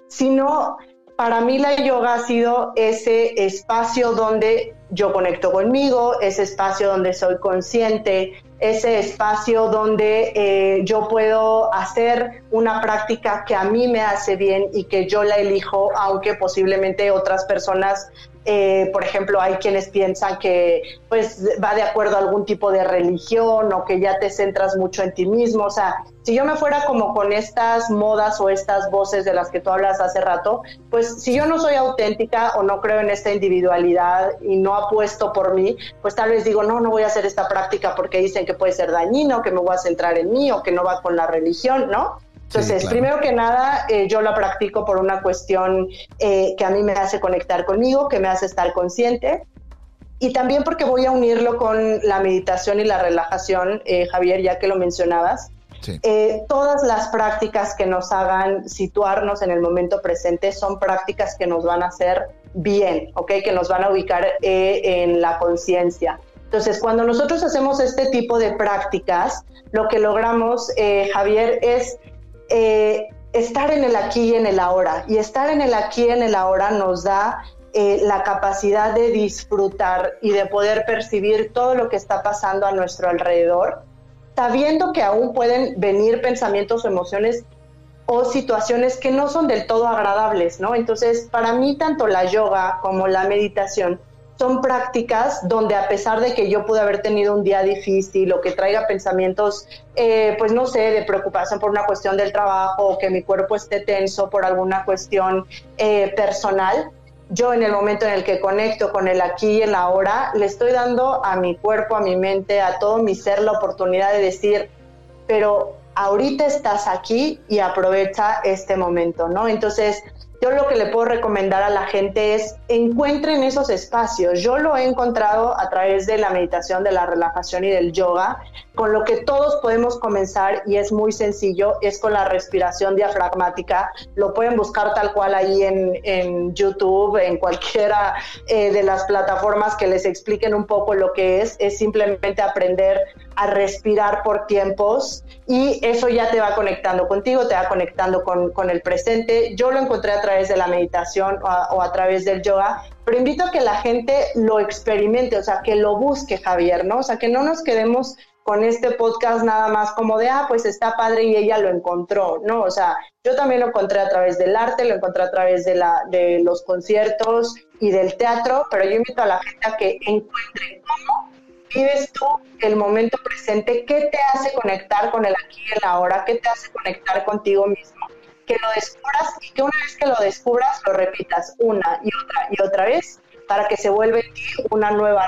sino para mí la yoga ha sido ese espacio donde yo conecto conmigo, ese espacio donde soy consciente, ese espacio donde eh, yo puedo hacer una práctica que a mí me hace bien y que yo la elijo, aunque posiblemente otras personas eh, por ejemplo, hay quienes piensan que pues va de acuerdo a algún tipo de religión o que ya te centras mucho en ti mismo. O sea, si yo me fuera como con estas modas o estas voces de las que tú hablas hace rato, pues si yo no soy auténtica o no creo en esta individualidad y no apuesto por mí, pues tal vez digo, no, no voy a hacer esta práctica porque dicen que puede ser dañino, que me voy a centrar en mí o que no va con la religión, ¿no? Entonces, primero que nada, eh, yo la practico por una cuestión eh, que a mí me hace conectar conmigo, que me hace estar consciente. Y también porque voy a unirlo con la meditación y la relajación, eh, Javier, ya que lo mencionabas. todas las prácticas que nos hagan situarnos en el momento presente son prácticas que nos van a hacer bien, ¿ok? Que nos van a ubicar en la conciencia. Entonces, cuando nosotros hacemos este tipo de prácticas, lo que logramos, Javier, es eh, estar en el aquí y en el ahora. Y estar en el aquí y en el ahora nos da eh, la capacidad de disfrutar y de poder percibir todo lo que está pasando a nuestro alrededor, sabiendo que aún pueden venir pensamientos o emociones o situaciones que no son del todo agradables, ¿no? Entonces, para mí, tanto la yoga como la meditación son prácticas donde a pesar de que yo pude haber tenido un día difícil o que traiga pensamientos, eh, pues no sé, de preocupación por una cuestión del trabajo o que mi cuerpo esté tenso por alguna cuestión eh, personal, yo en el momento en el que conecto con el aquí y el ahora, le estoy dando a mi cuerpo, a mi mente, a todo mi ser la oportunidad de decir, pero ahorita estás aquí y aprovecha este momento, ¿no? Entonces, yo lo que le puedo recomendar a la gente es encuentren esos espacios. Yo lo he encontrado a través de la meditación, de la relajación y del yoga, con lo que todos podemos comenzar y es muy sencillo, es con la respiración diafragmática. Lo pueden buscar tal cual ahí en, YouTube, en cualquiera eh, de las plataformas que les expliquen un poco lo que es. Es simplemente aprender a respirar por tiempos y eso ya te va conectando contigo, te va conectando con, el presente. Yo lo encontré a través de la meditación o a, través del yoga, pero invito a que la gente lo experimente, o sea, que lo busque, Javier, ¿no? O sea, que no nos quedemos con este podcast nada más como de, ah, pues está padre y ella lo encontró, ¿no? O sea, yo también lo encontré a través del arte, lo encontré a través de, la, de los conciertos y del teatro, pero yo invito a la gente a que encuentre cómo vives tú el momento presente, qué te hace conectar con el aquí y el ahora, qué te hace conectar contigo mismo, que lo descubras y que una vez que lo descubras lo repitas una y otra y otra vez para que se vuelva en ti una nueva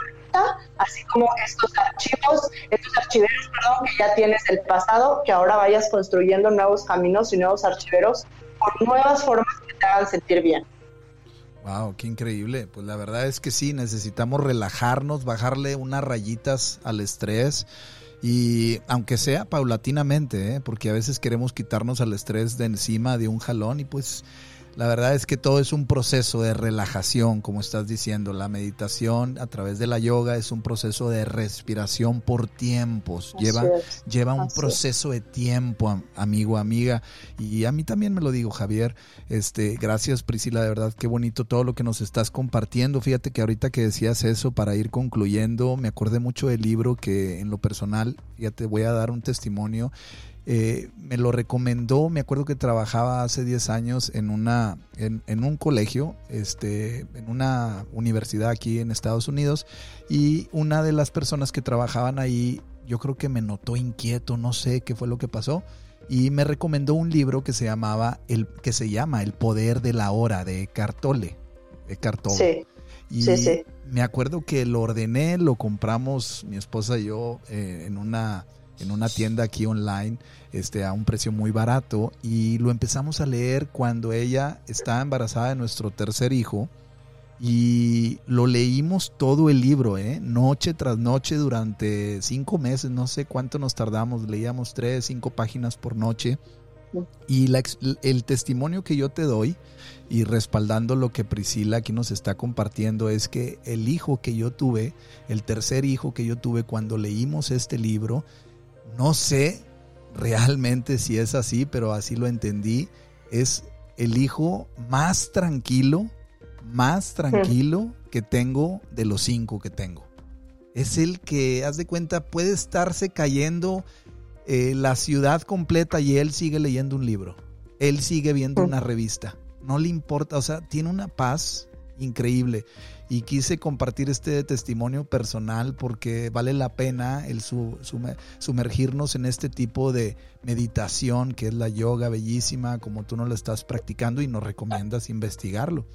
así como estos archivos, estos archiveros, perdón, que ya tienes del pasado, que ahora vayas construyendo nuevos caminos y nuevos archiveros con nuevas formas que te hagan sentir bien. Wow, qué increíble. Pues la verdad es que sí, necesitamos relajarnos, bajarle unas rayitas al estrés y aunque sea paulatinamente, ¿eh? porque a veces queremos quitarnos al estrés de encima de un jalón y pues la verdad es que todo es un proceso de relajación, como estás diciendo. La meditación a través de la yoga es un proceso de respiración por tiempos. lleva, lleva un proceso de tiempo, amigo, amiga. Y a mí también me lo digo, Javier. Este, gracias, Priscila, de verdad, qué bonito todo lo que nos estás compartiendo. Fíjate que ahorita que decías eso, para ir concluyendo, me acordé mucho del libro que en lo personal, ya te voy a dar un testimonio eh, me lo recomendó, me acuerdo que trabajaba hace 10 años en, una, en, un colegio, este, en una universidad aquí en Estados Unidos, y una de las personas que trabajaban ahí, yo creo que me notó inquieto, no sé qué fue lo que pasó, y me recomendó un libro que se llamaba el que se llama El poder de la hora de Cartole, de Cartole. Y me acuerdo que lo ordené, lo compramos mi esposa y yo eh, en una en una tienda aquí online este, a un precio muy barato y lo empezamos a leer cuando ella estaba embarazada de nuestro tercer hijo y lo leímos todo el libro, ¿eh? noche tras noche durante cinco meses, no sé cuánto nos tardamos, leíamos tres, cinco páginas por noche. Y el testimonio que yo te doy y respaldando lo que Priscila aquí nos está compartiendo es que el hijo que yo tuve, el tercer hijo que yo tuve cuando leímos este libro, no sé realmente si es así, pero así lo entendí. Es el hijo más tranquilo, más tranquilo que tengo de los cinco que tengo. Es el que, haz de cuenta, puede estarse cayendo eh, la ciudad completa y él sigue leyendo un libro. Él sigue viendo una revista. No le importa, o sea, tiene una paz increíble y quise compartir este testimonio personal porque vale la pena el sumergirnos en este tipo de meditación que es la yoga bellísima como tú no lo estás practicando y nos recomiendas investigarlo.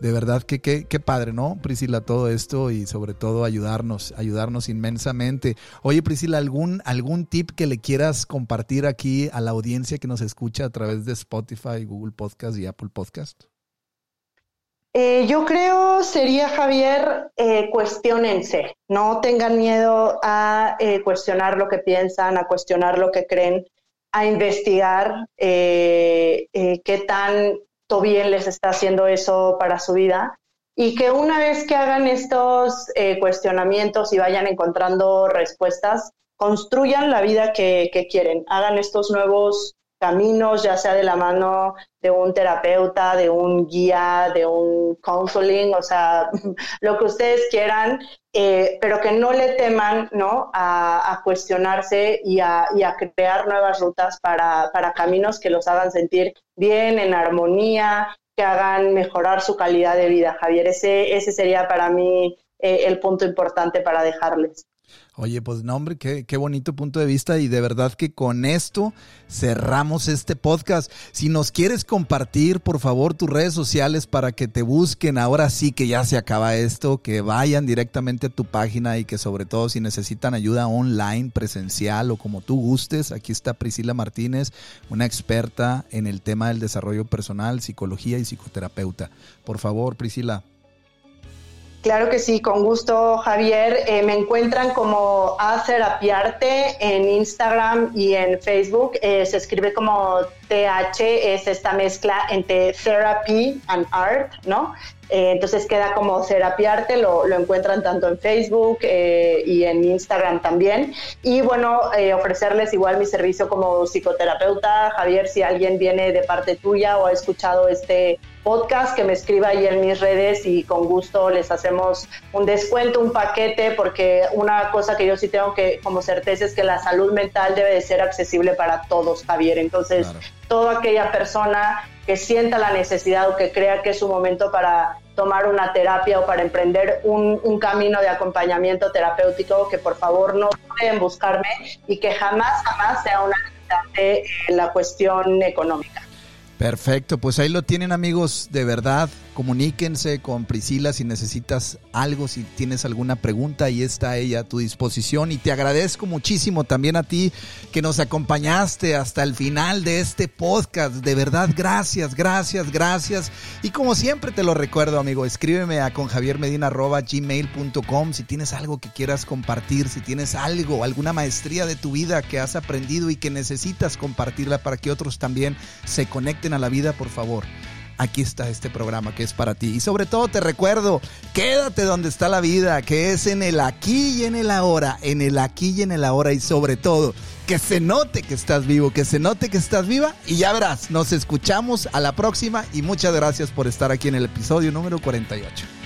De verdad que qué padre, ¿no? Priscila, todo esto y sobre todo ayudarnos, ayudarnos inmensamente. Oye, Priscila, ¿algún, algún tip que le quieras compartir aquí a la audiencia que nos escucha a través de Spotify, Google Podcast y Apple Podcast? Eh, yo creo sería, Javier, eh, cuestionense, no tengan miedo a eh, cuestionar lo que piensan, a cuestionar lo que creen, a investigar qué tanto bien les está haciendo eso para su vida. Y que una vez que hagan estos cuestionamientos y vayan encontrando respuestas, construyan la vida que quieren, hagan estos nuevos caminos, ya sea de la mano de un terapeuta, de un guía, de un counseling, o sea, lo que ustedes quieran, eh, pero que no le teman ¿no? A, cuestionarse y a, crear nuevas rutas para, caminos que los hagan sentir bien, en armonía, que hagan mejorar su calidad de vida, Javier. Ese, ese sería para mí eh, el punto importante para dejarles. Oye, pues no, hombre, qué, qué, bonito punto de vista y de verdad que con esto cerramos este podcast. Si nos quieres compartir, por favor, tus redes sociales para que te busquen, ahora sí que ya se acaba esto, que vayan directamente a tu página y que sobre todo si necesitan ayuda online, presencial o como tú gustes, aquí está Priscila Martínez, una experta en el tema del desarrollo personal, psicología y psicoterapeuta. Por favor, Priscila. Claro que sí, con gusto, Javier. Eh, me encuentran como Acerapiarte en Instagram y en Facebook. Eh, se escribe como TH, es esta mezcla entre therapy and art, ¿no? Eh, entonces queda como Serapiarte, lo, lo encuentran tanto en Facebook eh, y en Instagram también. Y bueno, eh, ofrecerles igual mi servicio como psicoterapeuta. Javier, si alguien viene de parte tuya o ha escuchado este podcast, que me escriba ahí en mis redes y con gusto les hacemos un descuento, un paquete, porque una cosa que yo sí tengo que como certeza es que la salud mental debe de ser accesible para todos, Javier. Entonces, toda aquella persona que sienta la necesidad o que crea que es su momento para tomar una terapia o para emprender un, camino de acompañamiento terapéutico, que por favor no pueden buscarme y que jamás, jamás sea una limitante la cuestión económica. Perfecto, pues ahí lo tienen amigos, de verdad, comuníquense con Priscila si necesitas algo, si tienes alguna pregunta, ahí está ella a tu disposición. Y te agradezco muchísimo también a ti que nos acompañaste hasta el final de este podcast, de verdad, gracias, gracias, gracias. Y como siempre te lo recuerdo amigo, escríbeme a conjaviermedina.gmail.com si tienes algo que quieras compartir, si tienes algo, alguna maestría de tu vida que has aprendido y que necesitas compartirla para que otros también se conecten a la vida, por favor. Aquí está este programa que es para ti. Y sobre todo te recuerdo, quédate donde está la vida, que es en el aquí y en el ahora, en el aquí y en el ahora. Y sobre todo, que se note que estás vivo, que se note que estás viva. Y ya verás, nos escuchamos a la próxima y muchas gracias por estar aquí en el episodio número 48.